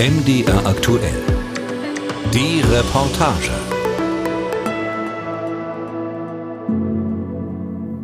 MDR aktuell. Die Reportage.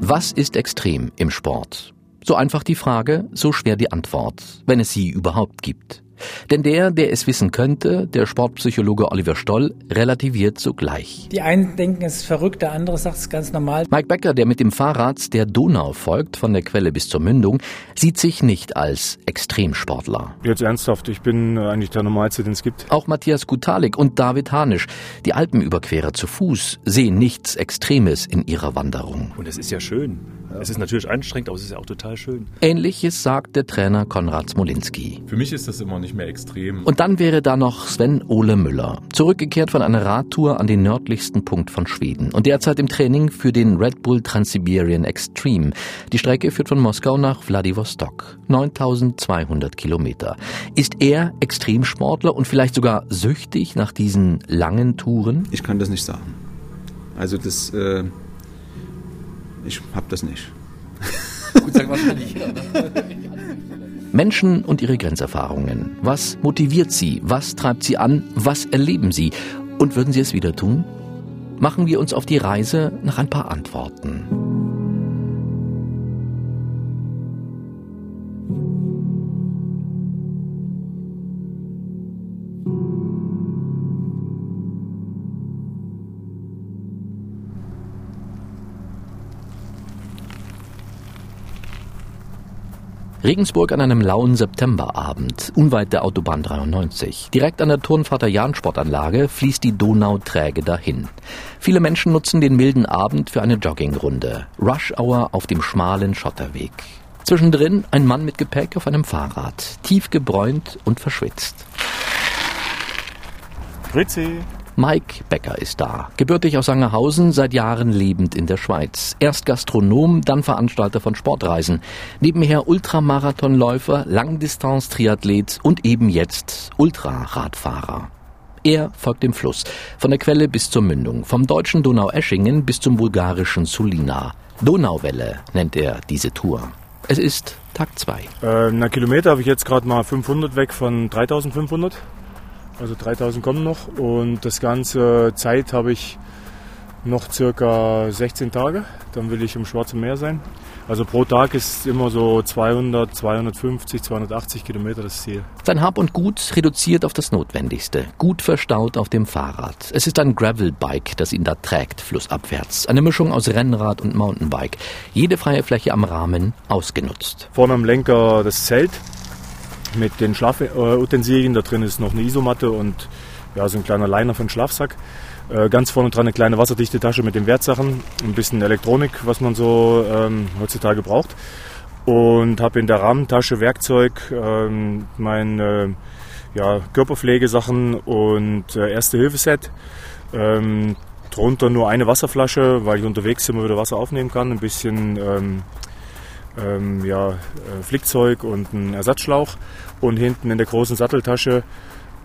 Was ist extrem im Sport? So einfach die Frage, so schwer die Antwort, wenn es sie überhaupt gibt. Denn der, der es wissen könnte, der Sportpsychologe Oliver Stoll, relativiert sogleich. Die einen denken, es ist verrückt, der andere sagt, es ist ganz normal. Mike Becker, der mit dem Fahrrad der Donau folgt, von der Quelle bis zur Mündung, sieht sich nicht als Extremsportler. Jetzt ernsthaft, ich bin äh, eigentlich der Normalste, den es gibt. Auch Matthias Gutalik und David Hanisch, die Alpenüberquerer zu Fuß, sehen nichts Extremes in ihrer Wanderung. Und es ist ja schön. Es ist natürlich anstrengend, aber es ist ja auch total schön. Ähnliches sagt der Trainer Konrad Smolinski. Für mich ist das immer nicht mehr extrem. Und dann wäre da noch Sven Ole Müller, zurückgekehrt von einer Radtour an den nördlichsten Punkt von Schweden und derzeit im Training für den Red Bull Transsiberian Extreme. Die Strecke führt von Moskau nach Vladivostok, 9200 Kilometer. Ist er Extremsportler und vielleicht sogar süchtig nach diesen langen Touren? Ich kann das nicht sagen. Also das, äh, ich habe das nicht. Gut, sagen wahrscheinlich. Menschen und ihre Grenzerfahrungen. Was motiviert sie? Was treibt sie an? Was erleben sie? Und würden sie es wieder tun? Machen wir uns auf die Reise nach ein paar Antworten. Regensburg an einem lauen Septemberabend, unweit der Autobahn 93. Direkt an der Turnvater Jahn Sportanlage fließt die Donau träge dahin. Viele Menschen nutzen den milden Abend für eine Joggingrunde. Rush Hour auf dem schmalen Schotterweg. Zwischendrin ein Mann mit Gepäck auf einem Fahrrad, tief gebräunt und verschwitzt. Grüezi. Mike Becker ist da, gebürtig aus Sangerhausen, seit Jahren lebend in der Schweiz. Erst Gastronom, dann Veranstalter von Sportreisen. Nebenher Ultramarathonläufer, Langdistanz-Triathlet und eben jetzt Ultraradfahrer. Er folgt dem Fluss, von der Quelle bis zur Mündung, vom deutschen Donau-Eschingen bis zum bulgarischen Sulina. Donauwelle nennt er diese Tour. Es ist Tag 2. Äh, na, Kilometer habe ich jetzt gerade mal 500 weg von 3500. Also 3000 kommen noch und das ganze Zeit habe ich noch circa 16 Tage. Dann will ich im Schwarzen Meer sein. Also pro Tag ist immer so 200, 250, 280 Kilometer das Ziel. Sein Hab und Gut reduziert auf das Notwendigste. Gut verstaut auf dem Fahrrad. Es ist ein Gravelbike, das ihn da trägt, flussabwärts. Eine Mischung aus Rennrad und Mountainbike. Jede freie Fläche am Rahmen ausgenutzt. Vorne am Lenker das Zelt mit den Schlafutensilien. Da drin ist noch eine Isomatte und ja, so ein kleiner Liner für den Schlafsack. Äh, ganz vorne dran eine kleine wasserdichte Tasche mit den Wertsachen, ein bisschen Elektronik, was man so ähm, heutzutage braucht. Und habe in der Rahmentasche Werkzeug, ähm, meine ja, Körperpflegesachen und äh, Erste-Hilfe-Set. Ähm, drunter nur eine Wasserflasche, weil ich unterwegs immer wieder Wasser aufnehmen kann. Ein bisschen ähm, ähm, ja, äh, Flickzeug und einen Ersatzschlauch und hinten in der großen Satteltasche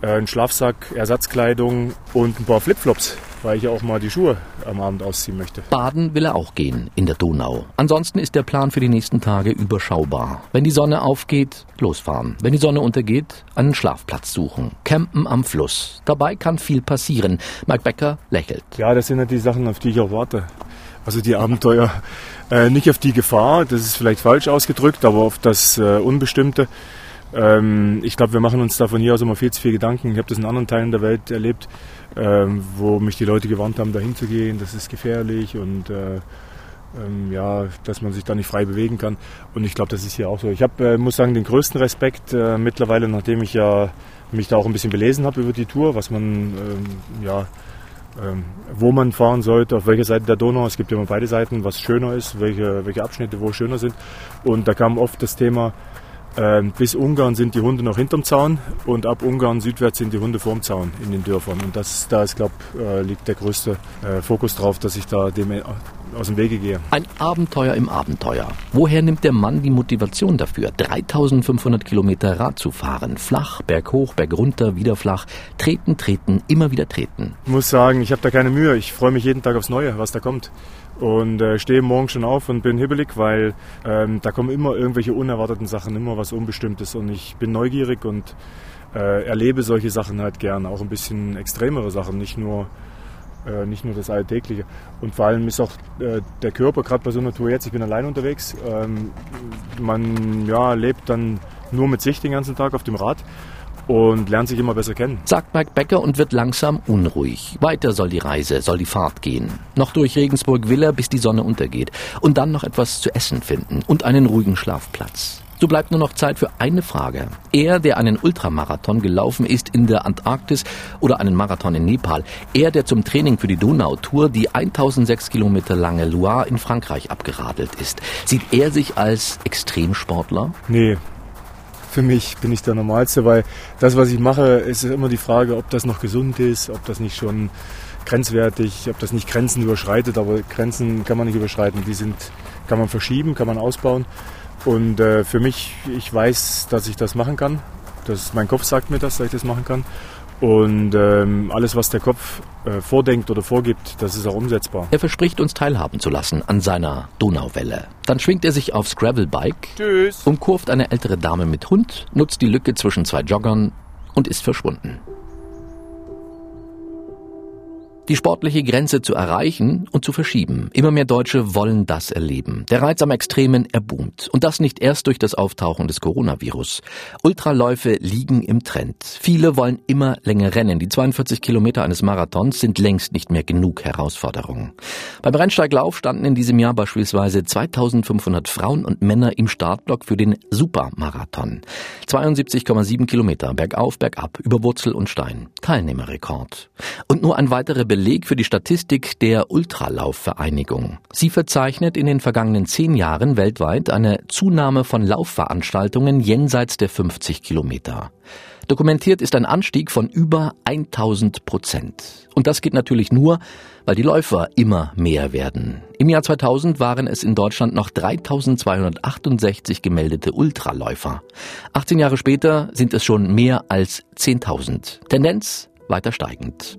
äh, ein Schlafsack, Ersatzkleidung und ein paar Flipflops, weil ich ja auch mal die Schuhe am Abend ausziehen möchte. Baden will er auch gehen in der Donau. Ansonsten ist der Plan für die nächsten Tage überschaubar. Wenn die Sonne aufgeht, losfahren. Wenn die Sonne untergeht, einen Schlafplatz suchen. Campen am Fluss. Dabei kann viel passieren. Mike Becker lächelt. Ja, das sind ja die Sachen, auf die ich auch warte. Also die Abenteuer, äh, nicht auf die Gefahr, das ist vielleicht falsch ausgedrückt, aber auf das äh, Unbestimmte. Ähm, ich glaube, wir machen uns da von hier aus immer viel zu viel Gedanken. Ich habe das in anderen Teilen der Welt erlebt, ähm, wo mich die Leute gewarnt haben, dahin zu gehen. Das ist gefährlich und äh, ähm, ja, dass man sich da nicht frei bewegen kann. Und ich glaube, das ist hier auch so. Ich habe, äh, muss sagen, den größten Respekt äh, mittlerweile, nachdem ich ja mich da auch ein bisschen belesen habe über die Tour, was man ähm, ja wo man fahren sollte, auf welcher Seite der Donau. Es gibt immer beide Seiten, was schöner ist, welche, welche Abschnitte wo schöner sind. Und da kam oft das Thema, ähm, bis Ungarn sind die Hunde noch hinterm Zaun und ab Ungarn südwärts sind die Hunde vorm Zaun in den Dörfern. Und das, da ist, glaube äh, liegt der größte äh, Fokus drauf, dass ich da dem äh, aus dem Wege gehe. Ein Abenteuer im Abenteuer. Woher nimmt der Mann die Motivation dafür, 3500 Kilometer Rad zu fahren? Flach, berghoch, bergunter, wieder flach. Treten, treten, immer wieder treten. Ich muss sagen, ich habe da keine Mühe. Ich freue mich jeden Tag aufs Neue, was da kommt und äh, stehe morgen schon auf und bin hibbelig, weil ähm, da kommen immer irgendwelche unerwarteten Sachen, immer was Unbestimmtes und ich bin neugierig und äh, erlebe solche Sachen halt gern, auch ein bisschen extremere Sachen, nicht nur, äh, nicht nur das Alltägliche. Und vor allem ist auch äh, der Körper, gerade bei so einer Tour jetzt, ich bin allein unterwegs, ähm, man ja, lebt dann nur mit sich den ganzen Tag auf dem Rad und lernt sich immer besser kennen. Sagt Mike Becker und wird langsam unruhig. Weiter soll die Reise, soll die Fahrt gehen. Noch durch Regensburg will er, bis die Sonne untergeht. Und dann noch etwas zu essen finden und einen ruhigen Schlafplatz. So bleibt nur noch Zeit für eine Frage. Er, der einen Ultramarathon gelaufen ist in der Antarktis oder einen Marathon in Nepal, er, der zum Training für die Donautour die 1006 Kilometer lange Loire in Frankreich abgeradelt ist, sieht er sich als Extremsportler? Nee, für mich bin ich der Normalste, weil das, was ich mache, ist immer die Frage, ob das noch gesund ist, ob das nicht schon grenzwertig, ob das nicht Grenzen überschreitet, aber Grenzen kann man nicht überschreiten, die sind, kann man verschieben, kann man ausbauen. Und äh, für mich, ich weiß, dass ich das machen kann. Das, mein Kopf sagt mir das, dass ich das machen kann. Und ähm, alles, was der Kopf äh, vordenkt oder vorgibt, das ist auch umsetzbar. Er verspricht uns teilhaben zu lassen an seiner Donauwelle. Dann schwingt er sich aufs Gravelbike, Tschüss. umkurvt eine ältere Dame mit Hund, nutzt die Lücke zwischen zwei Joggern und ist verschwunden. Die sportliche Grenze zu erreichen und zu verschieben. Immer mehr Deutsche wollen das erleben. Der Reiz am Extremen erboomt. Und das nicht erst durch das Auftauchen des Coronavirus. Ultraläufe liegen im Trend. Viele wollen immer länger rennen. Die 42 Kilometer eines Marathons sind längst nicht mehr genug Herausforderung. Beim Rennsteiglauf standen in diesem Jahr beispielsweise 2500 Frauen und Männer im Startblock für den Supermarathon. 72,7 Kilometer bergauf, bergab, über Wurzel und Stein. Teilnehmerrekord. Und nur ein weiterer Beleg für die Statistik der Ultralaufvereinigung. Sie verzeichnet in den vergangenen zehn Jahren weltweit eine Zunahme von Laufveranstaltungen jenseits der 50 Kilometer. Dokumentiert ist ein Anstieg von über 1000 Prozent. Und das geht natürlich nur, weil die Läufer immer mehr werden. Im Jahr 2000 waren es in Deutschland noch 3268 gemeldete Ultraläufer. 18 Jahre später sind es schon mehr als 10.000. Tendenz weiter steigend.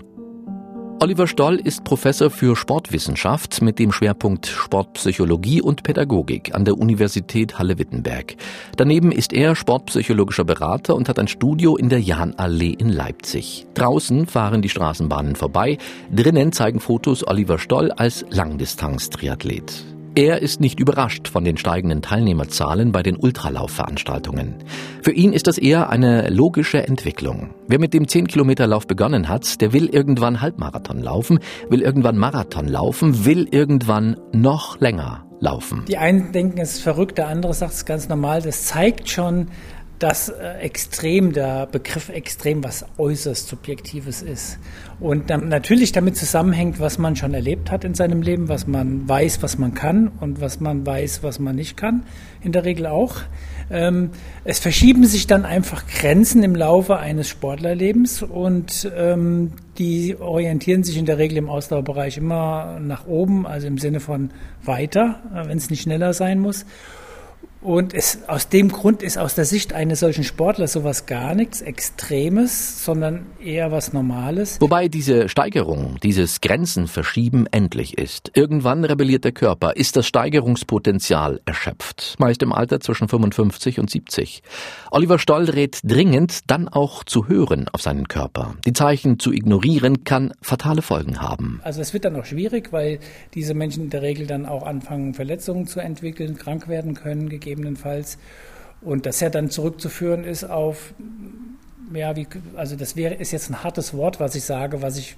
Oliver Stoll ist Professor für Sportwissenschaft mit dem Schwerpunkt Sportpsychologie und Pädagogik an der Universität Halle-Wittenberg. Daneben ist er sportpsychologischer Berater und hat ein Studio in der Jahnallee in Leipzig. Draußen fahren die Straßenbahnen vorbei, drinnen zeigen Fotos Oliver Stoll als Langdistanz-Triathlet. Er ist nicht überrascht von den steigenden Teilnehmerzahlen bei den Ultralaufveranstaltungen. Für ihn ist das eher eine logische Entwicklung. Wer mit dem 10-Kilometer-Lauf begonnen hat, der will irgendwann Halbmarathon laufen, will irgendwann Marathon laufen, will irgendwann noch länger laufen. Die einen denken, es ist verrückt, der andere sagt es ganz normal. Das zeigt schon, dass äh, extrem, der Begriff extrem was äußerst Subjektives ist. Und dann natürlich damit zusammenhängt, was man schon erlebt hat in seinem Leben, was man weiß, was man kann und was man weiß, was man nicht kann, in der Regel auch. Ähm, es verschieben sich dann einfach Grenzen im Laufe eines Sportlerlebens und ähm, die orientieren sich in der Regel im Ausdauerbereich immer nach oben, also im Sinne von weiter, äh, wenn es nicht schneller sein muss. Und es, aus dem Grund ist aus der Sicht eines solchen Sportlers sowas gar nichts Extremes, sondern eher was Normales. Wobei diese Steigerung, dieses Grenzenverschieben endlich ist. Irgendwann rebelliert der Körper, ist das Steigerungspotenzial erschöpft. Meist im Alter zwischen 55 und 70. Oliver Stoll rät dringend, dann auch zu hören auf seinen Körper. Die Zeichen zu ignorieren kann fatale Folgen haben. Also es wird dann auch schwierig, weil diese Menschen in der Regel dann auch anfangen, Verletzungen zu entwickeln, krank werden können, gegeben gegebenenfalls. Und das ja dann zurückzuführen ist auf, ja, wie, also das wäre, ist jetzt ein hartes Wort, was ich sage, was ich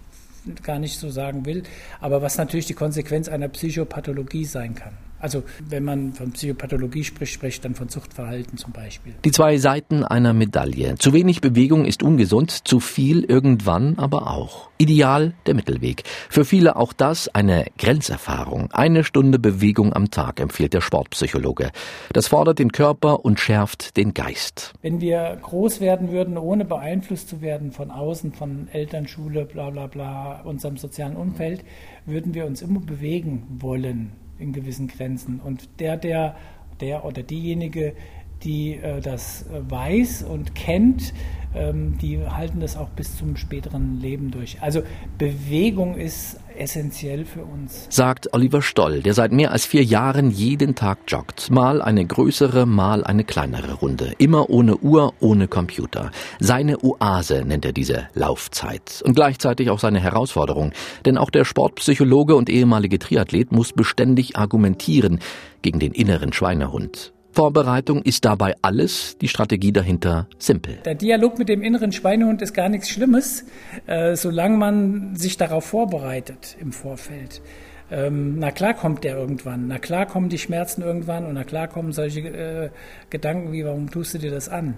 gar nicht so sagen will, aber was natürlich die Konsequenz einer Psychopathologie sein kann. Also wenn man von Psychopathologie spricht, spricht dann von Suchtverhalten zum Beispiel. Die zwei Seiten einer Medaille. Zu wenig Bewegung ist ungesund, zu viel irgendwann aber auch. Ideal der Mittelweg. Für viele auch das eine Grenzerfahrung. Eine Stunde Bewegung am Tag empfiehlt der Sportpsychologe. Das fordert den Körper und schärft den Geist. Wenn wir groß werden würden, ohne beeinflusst zu werden von außen, von Eltern, Schule, bla bla bla, unserem sozialen Umfeld, würden wir uns immer bewegen wollen in gewissen Grenzen. Und der, der, der oder diejenige, die äh, das weiß und kennt, ähm, die halten das auch bis zum späteren Leben durch. Also Bewegung ist essentiell für uns. Sagt Oliver Stoll, der seit mehr als vier Jahren jeden Tag joggt. Mal eine größere, mal eine kleinere Runde. Immer ohne Uhr, ohne Computer. Seine Oase nennt er diese Laufzeit. Und gleichzeitig auch seine Herausforderung. Denn auch der Sportpsychologe und ehemalige Triathlet muss beständig argumentieren gegen den inneren Schweinehund. Vorbereitung ist dabei alles, die Strategie dahinter simpel. Der Dialog mit dem inneren Schweinehund ist gar nichts Schlimmes, äh, solange man sich darauf vorbereitet im Vorfeld. Ähm, na klar kommt der irgendwann, na klar kommen die Schmerzen irgendwann und na klar kommen solche äh, Gedanken wie, warum tust du dir das an?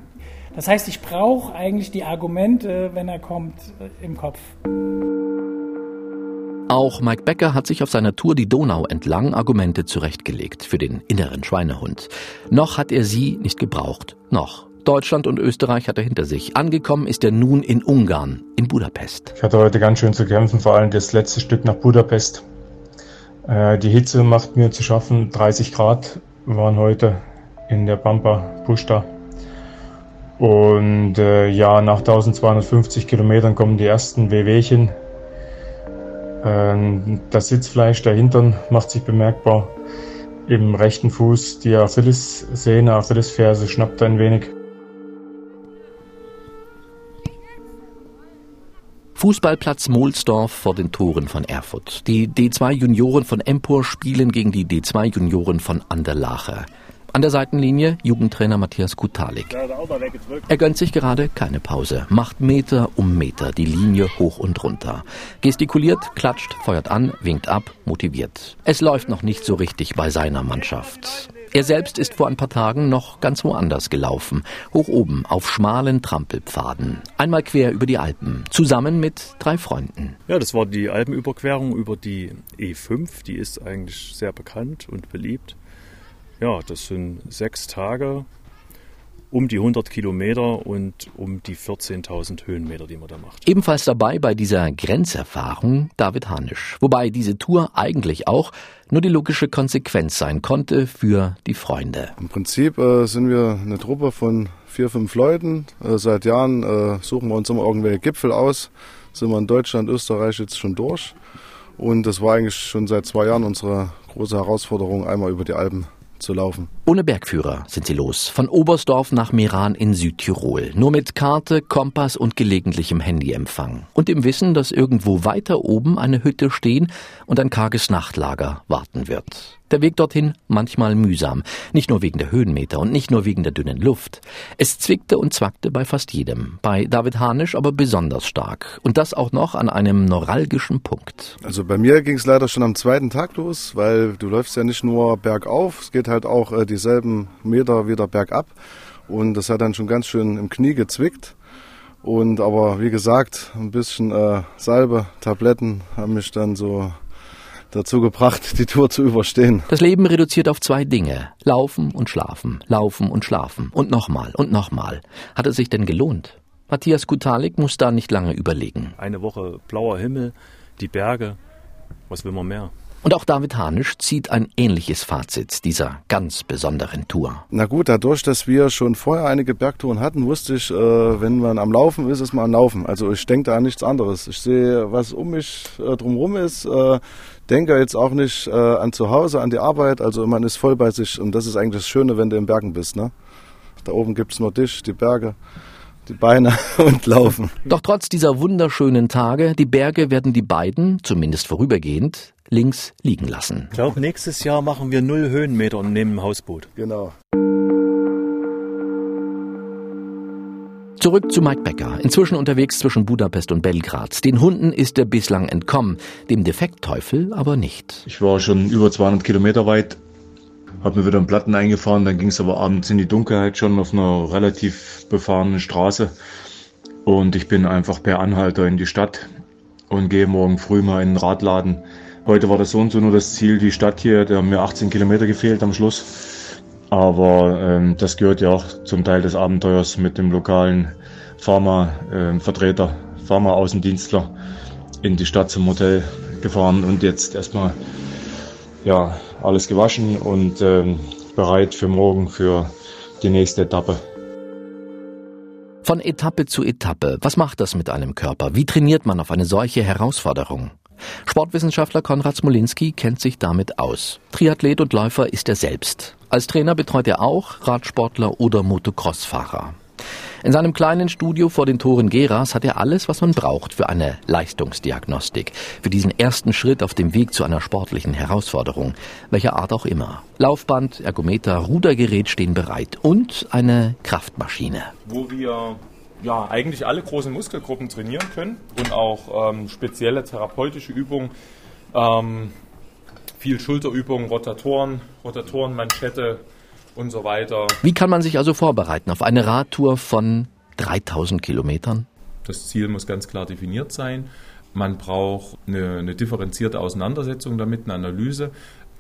Das heißt, ich brauche eigentlich die Argumente, wenn er kommt, äh, im Kopf. Auch Mike Becker hat sich auf seiner Tour die Donau entlang Argumente zurechtgelegt für den inneren Schweinehund. Noch hat er sie nicht gebraucht. Noch. Deutschland und Österreich hat er hinter sich. Angekommen ist er nun in Ungarn, in Budapest. Ich hatte heute ganz schön zu kämpfen, vor allem das letzte Stück nach Budapest. Äh, die Hitze macht mir zu schaffen. 30 Grad waren heute in der Pampa Pusta. Und äh, ja, nach 1250 Kilometern kommen die ersten Wehwehchen. Ähm, das Sitzfleisch, der Hintern macht sich bemerkbar. Im rechten Fuß die Achillessehne, Achillesferse schnappt ein wenig. Fußballplatz Mohlsdorf vor den Toren von Erfurt. Die D2 Junioren von Empor spielen gegen die D2 Junioren von Anderlache. An der Seitenlinie Jugendtrainer Matthias Kutalik. Er gönnt sich gerade keine Pause, macht Meter um Meter die Linie hoch und runter. Gestikuliert, klatscht, feuert an, winkt ab, motiviert. Es läuft noch nicht so richtig bei seiner Mannschaft. Er selbst ist vor ein paar Tagen noch ganz woanders gelaufen, hoch oben auf schmalen Trampelpfaden, einmal quer über die Alpen, zusammen mit drei Freunden. Ja, das war die Alpenüberquerung über die E5, die ist eigentlich sehr bekannt und beliebt. Ja, das sind sechs Tage, um die 100 Kilometer und um die 14.000 Höhenmeter, die man da macht. Ebenfalls dabei bei dieser Grenzerfahrung David Hanisch. Wobei diese Tour eigentlich auch nur die logische Konsequenz sein konnte für die Freunde. Im Prinzip äh, sind wir eine Truppe von vier, fünf Leuten. Äh, seit Jahren äh, suchen wir uns immer irgendwelche Gipfel aus. Sind wir in Deutschland, Österreich jetzt schon durch. Und das war eigentlich schon seit zwei Jahren unsere große Herausforderung, einmal über die Alpen zu laufen. Ohne Bergführer sind sie los. Von Oberstdorf nach Meran in Südtirol. Nur mit Karte, Kompass und gelegentlichem Handyempfang. Und im Wissen, dass irgendwo weiter oben eine Hütte stehen und ein karges Nachtlager warten wird. Der Weg dorthin manchmal mühsam. Nicht nur wegen der Höhenmeter und nicht nur wegen der dünnen Luft. Es zwickte und zwackte bei fast jedem. Bei David Hanisch aber besonders stark. Und das auch noch an einem neuralgischen Punkt. Also bei mir ging es leider schon am zweiten Tag los, weil du läufst ja nicht nur bergauf, es geht halt auch äh, dieselben Meter wieder bergab. Und das hat dann schon ganz schön im Knie gezwickt. Und aber wie gesagt, ein bisschen äh, Salbe, Tabletten haben mich dann so dazu gebracht, die Tour zu überstehen. Das Leben reduziert auf zwei Dinge. Laufen und schlafen, laufen und schlafen. Und nochmal und nochmal. Hat es sich denn gelohnt? Matthias Kutalik muss da nicht lange überlegen. Eine Woche blauer Himmel, die Berge. Was will man mehr? Und auch David Hanisch zieht ein ähnliches Fazit dieser ganz besonderen Tour. Na gut, dadurch, dass wir schon vorher einige Bergtouren hatten, wusste ich, äh, wenn man am Laufen ist, ist man am Laufen. Also ich denke da an nichts anderes. Ich sehe, was um mich äh, drumherum ist, äh, denke jetzt auch nicht an zu Hause, an die Arbeit. Also man ist voll bei sich und das ist eigentlich das Schöne, wenn du in Bergen bist. Ne? Da oben gibt es nur dich, die Berge die Beine und laufen. Doch trotz dieser wunderschönen Tage, die Berge werden die beiden, zumindest vorübergehend, links liegen lassen. Ich glaube, nächstes Jahr machen wir null Höhenmeter und nehmen ein Hausboot. Genau. Zurück zu Mike Becker, inzwischen unterwegs zwischen Budapest und Belgrad. Den Hunden ist er bislang entkommen, dem Defektteufel aber nicht. Ich war schon über 200 Kilometer weit, habe mir wieder einen Platten eingefahren, dann ging es aber abends in die Dunkelheit schon auf einer relativ befahrenen Straße. Und ich bin einfach per Anhalter in die Stadt und gehe morgen früh mal in den Radladen. Heute war das so und so nur das Ziel, die Stadt hier, da haben mir 18 Kilometer gefehlt am Schluss. Aber ähm, das gehört ja auch zum Teil des Abenteuers mit dem lokalen Pharma-Vertreter, äh, Pharma-Außendienstler in die Stadt zum Hotel gefahren und jetzt erstmal ja, alles gewaschen und ähm, bereit für morgen für die nächste Etappe. Von Etappe zu Etappe. Was macht das mit einem Körper? Wie trainiert man auf eine solche Herausforderung? Sportwissenschaftler Konrad Smolinski kennt sich damit aus. Triathlet und Läufer ist er selbst. Als Trainer betreut er auch Radsportler oder Motocrossfahrer. In seinem kleinen Studio vor den Toren Geras hat er alles, was man braucht für eine Leistungsdiagnostik, für diesen ersten Schritt auf dem Weg zu einer sportlichen Herausforderung, welcher Art auch immer. Laufband, Ergometer, Rudergerät stehen bereit und eine Kraftmaschine. Wo wir ja, eigentlich alle großen Muskelgruppen trainieren können und auch ähm, spezielle therapeutische Übungen, ähm, viel Schulterübungen, Rotatoren, Rotatorenmanschette und so weiter. Wie kann man sich also vorbereiten auf eine Radtour von 3000 Kilometern? Das Ziel muss ganz klar definiert sein. Man braucht eine, eine differenzierte Auseinandersetzung damit, eine Analyse.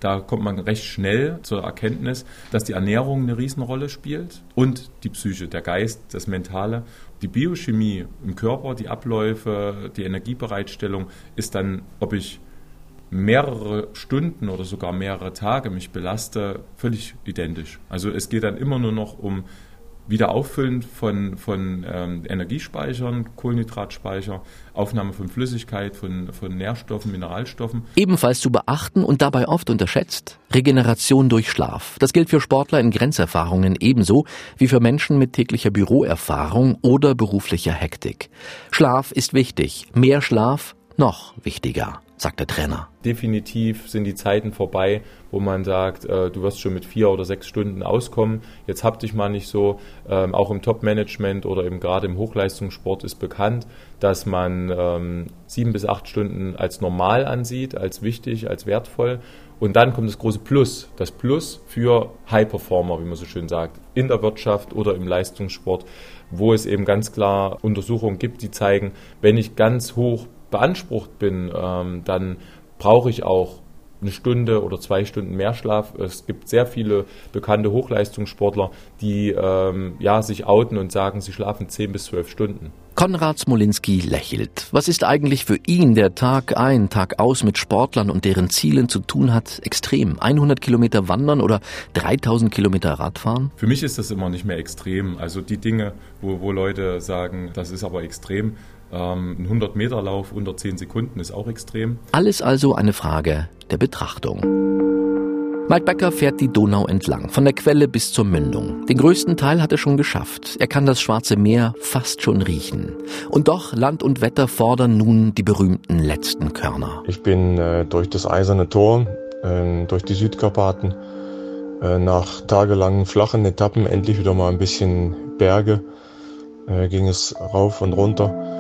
Da kommt man recht schnell zur Erkenntnis, dass die Ernährung eine Riesenrolle spielt und die Psyche, der Geist, das Mentale. Die Biochemie im Körper, die Abläufe, die Energiebereitstellung ist dann, ob ich mehrere Stunden oder sogar mehrere Tage mich belaste, völlig identisch. Also es geht dann immer nur noch um Wiederauffüllen von, von ähm, Energiespeichern, Kohlenhydratspeicher, Aufnahme von Flüssigkeit, von, von Nährstoffen, Mineralstoffen. Ebenfalls zu beachten und dabei oft unterschätzt, Regeneration durch Schlaf. Das gilt für Sportler in Grenzerfahrungen ebenso wie für Menschen mit täglicher Büroerfahrung oder beruflicher Hektik. Schlaf ist wichtig, mehr Schlaf noch wichtiger sagt der Trainer. Definitiv sind die Zeiten vorbei, wo man sagt, äh, du wirst schon mit vier oder sechs Stunden auskommen. Jetzt hab dich mal nicht so. Ähm, auch im Top-Management oder eben gerade im Hochleistungssport ist bekannt, dass man ähm, sieben bis acht Stunden als normal ansieht, als wichtig, als wertvoll. Und dann kommt das große Plus, das Plus für High-Performer, wie man so schön sagt, in der Wirtschaft oder im Leistungssport, wo es eben ganz klar Untersuchungen gibt, die zeigen, wenn ich ganz hoch beansprucht bin, ähm, dann brauche ich auch eine Stunde oder zwei Stunden mehr Schlaf. Es gibt sehr viele bekannte Hochleistungssportler, die ähm, ja, sich outen und sagen, sie schlafen zehn bis zwölf Stunden. Konrad Smolinski lächelt. Was ist eigentlich für ihn, der Tag ein, Tag aus mit Sportlern und deren Zielen zu tun hat, extrem? 100 Kilometer wandern oder 3000 Kilometer Radfahren? Für mich ist das immer nicht mehr extrem. Also die Dinge, wo, wo Leute sagen, das ist aber extrem, ein 100-Meter-Lauf unter 10 Sekunden ist auch extrem. Alles also eine Frage der Betrachtung. Mike Becker fährt die Donau entlang, von der Quelle bis zur Mündung. Den größten Teil hat er schon geschafft. Er kann das Schwarze Meer fast schon riechen. Und doch, Land und Wetter fordern nun die berühmten letzten Körner. Ich bin äh, durch das Eiserne Tor, äh, durch die Südkarpaten, äh, nach tagelangen flachen Etappen endlich wieder mal ein bisschen Berge, äh, ging es rauf und runter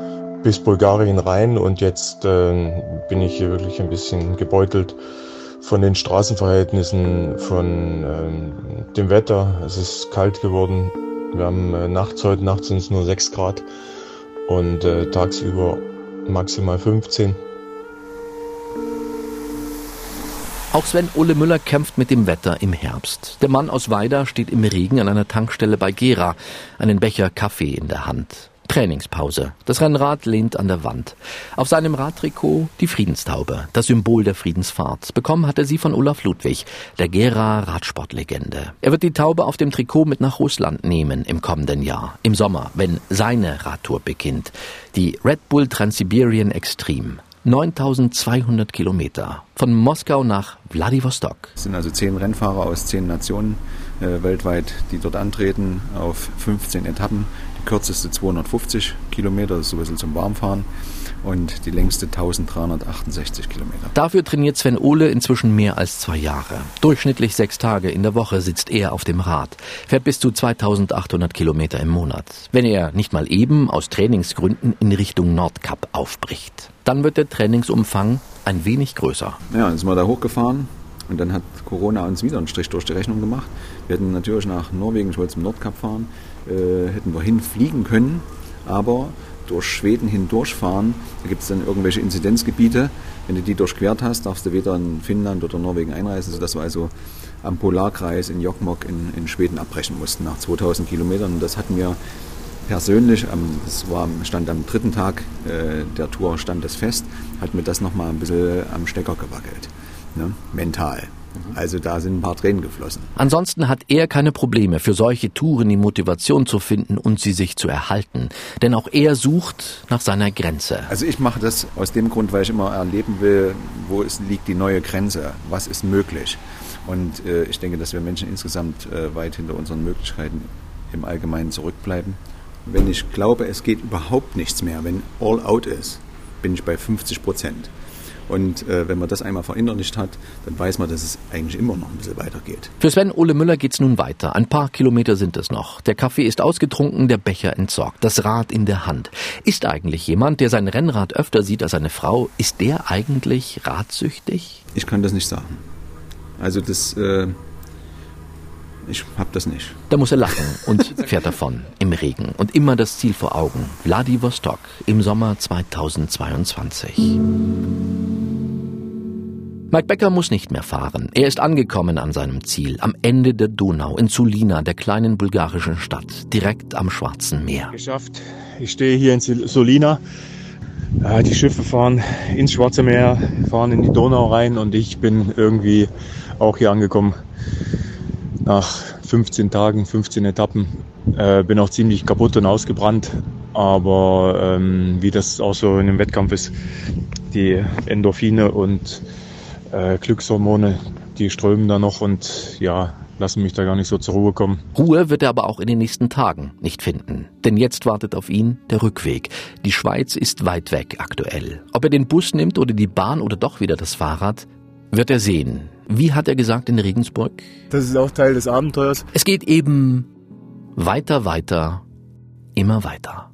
bis Bulgarien rein und jetzt äh, bin ich hier wirklich ein bisschen gebeutelt von den Straßenverhältnissen, von äh, dem Wetter. Es ist kalt geworden. Wir haben äh, nachts, heute Nacht sind es nur 6 Grad und äh, tagsüber maximal 15. Auch Sven Ole Müller kämpft mit dem Wetter im Herbst. Der Mann aus Weida steht im Regen an einer Tankstelle bei Gera, einen Becher Kaffee in der Hand. Trainingspause. Das Rennrad lehnt an der Wand. Auf seinem Radtrikot die Friedenstaube, das Symbol der Friedensfahrt. Bekommen hat er sie von Olaf Ludwig, der Gera Radsportlegende. Er wird die Taube auf dem Trikot mit nach Russland nehmen im kommenden Jahr, im Sommer, wenn seine Radtour beginnt. Die Red Bull Transsiberian Extreme. 9200 Kilometer. Von Moskau nach Wladiwostok. Es sind also zehn Rennfahrer aus zehn Nationen äh, weltweit, die dort antreten, auf 15 Etappen kürzeste 250 Kilometer, das ist so ein bisschen zum Warmfahren und die längste 1368 Kilometer. Dafür trainiert Sven Ole inzwischen mehr als zwei Jahre. Durchschnittlich sechs Tage in der Woche sitzt er auf dem Rad, fährt bis zu 2800 Kilometer im Monat. Wenn er nicht mal eben aus Trainingsgründen in Richtung Nordkap aufbricht. Dann wird der Trainingsumfang ein wenig größer. Ja, dann sind wir da hochgefahren, und dann hat Corona uns wieder einen Strich durch die Rechnung gemacht. Wir hätten natürlich nach Norwegen, ich wollte zum Nordkap fahren, äh, hätten wir hinfliegen können, aber durch Schweden hindurchfahren, da gibt es dann irgendwelche Inzidenzgebiete. Wenn du die durchquert hast, darfst du weder in Finnland oder Norwegen einreisen, sodass wir also am Polarkreis in Jokkmokk in, in Schweden abbrechen mussten nach 2000 Kilometern. Das hatten wir persönlich, das war, stand am dritten Tag äh, der Tour, stand das fest, hat mir das nochmal ein bisschen am Stecker gewackelt, ne? mental. Also da sind ein paar Tränen geflossen. Ansonsten hat er keine Probleme, für solche Touren die Motivation zu finden und sie sich zu erhalten. Denn auch er sucht nach seiner Grenze. Also ich mache das aus dem Grund, weil ich immer erleben will, wo es liegt die neue Grenze, was ist möglich. Und äh, ich denke, dass wir Menschen insgesamt äh, weit hinter unseren Möglichkeiten im Allgemeinen zurückbleiben. Wenn ich glaube, es geht überhaupt nichts mehr, wenn all out ist, bin ich bei 50 Prozent. Und äh, wenn man das einmal verinnerlicht hat, dann weiß man, dass es eigentlich immer noch ein bisschen weitergeht. Für Sven Ole Müller geht's nun weiter. Ein paar Kilometer sind es noch. Der Kaffee ist ausgetrunken, der Becher entsorgt, das Rad in der Hand. Ist eigentlich jemand, der sein Rennrad öfter sieht als eine Frau, ist der eigentlich radsüchtig? Ich kann das nicht sagen. Also das, äh, ich hab das nicht. Da muss er lachen und fährt davon im Regen und immer das Ziel vor Augen. Vladivostok im Sommer 2022. Mike Becker muss nicht mehr fahren. Er ist angekommen an seinem Ziel, am Ende der Donau, in Sulina, der kleinen bulgarischen Stadt, direkt am Schwarzen Meer. Geschafft. Ich stehe hier in Solina. Die Schiffe fahren ins Schwarze Meer, fahren in die Donau rein und ich bin irgendwie auch hier angekommen. Nach 15 Tagen, 15 Etappen. Äh, bin auch ziemlich kaputt und ausgebrannt. Aber ähm, wie das auch so in einem Wettkampf ist, die Endorphine und äh, Glückshormone, die strömen da noch und ja, lassen mich da gar nicht so zur Ruhe kommen. Ruhe wird er aber auch in den nächsten Tagen nicht finden. Denn jetzt wartet auf ihn der Rückweg. Die Schweiz ist weit weg aktuell. Ob er den Bus nimmt oder die Bahn oder doch wieder das Fahrrad, wird er sehen. Wie hat er gesagt in Regensburg? Das ist auch Teil des Abenteuers. Es geht eben weiter, weiter, immer weiter.